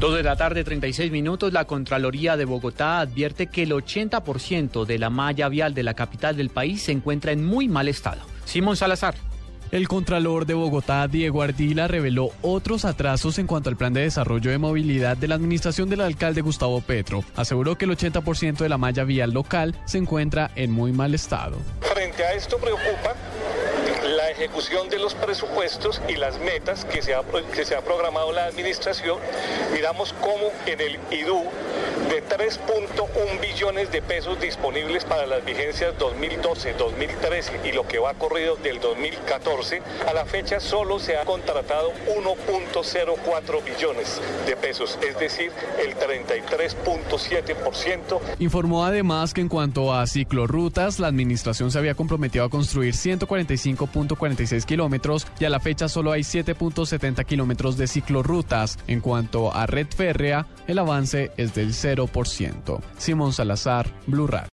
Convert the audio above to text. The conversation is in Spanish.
Dos de la tarde, 36 minutos, la Contraloría de Bogotá advierte que el 80% de la malla vial de la capital del país se encuentra en muy mal estado. Simón Salazar. El Contralor de Bogotá, Diego Ardila, reveló otros atrasos en cuanto al plan de desarrollo de movilidad de la administración del alcalde Gustavo Petro. Aseguró que el 80% de la malla vial local se encuentra en muy mal estado. Frente a esto preocupa la ejecución de los presupuestos y las metas que se ha, que se ha programado la administración. Miramos cómo en el IDU de 3.1 billones de pesos disponibles para las vigencias 2012, 2013 y lo que va corrido del 2014, a la fecha solo se ha contratado 1.04 billones de pesos, es decir, el 33.7%. Informó además que en cuanto a ciclorrutas, la administración se había comprometido a construir 145.46 kilómetros y a la fecha solo hay 7.70 kilómetros de ciclorrutas. En cuanto a red férrea, el avance es del 0%. Simón Salazar, Blue Radio.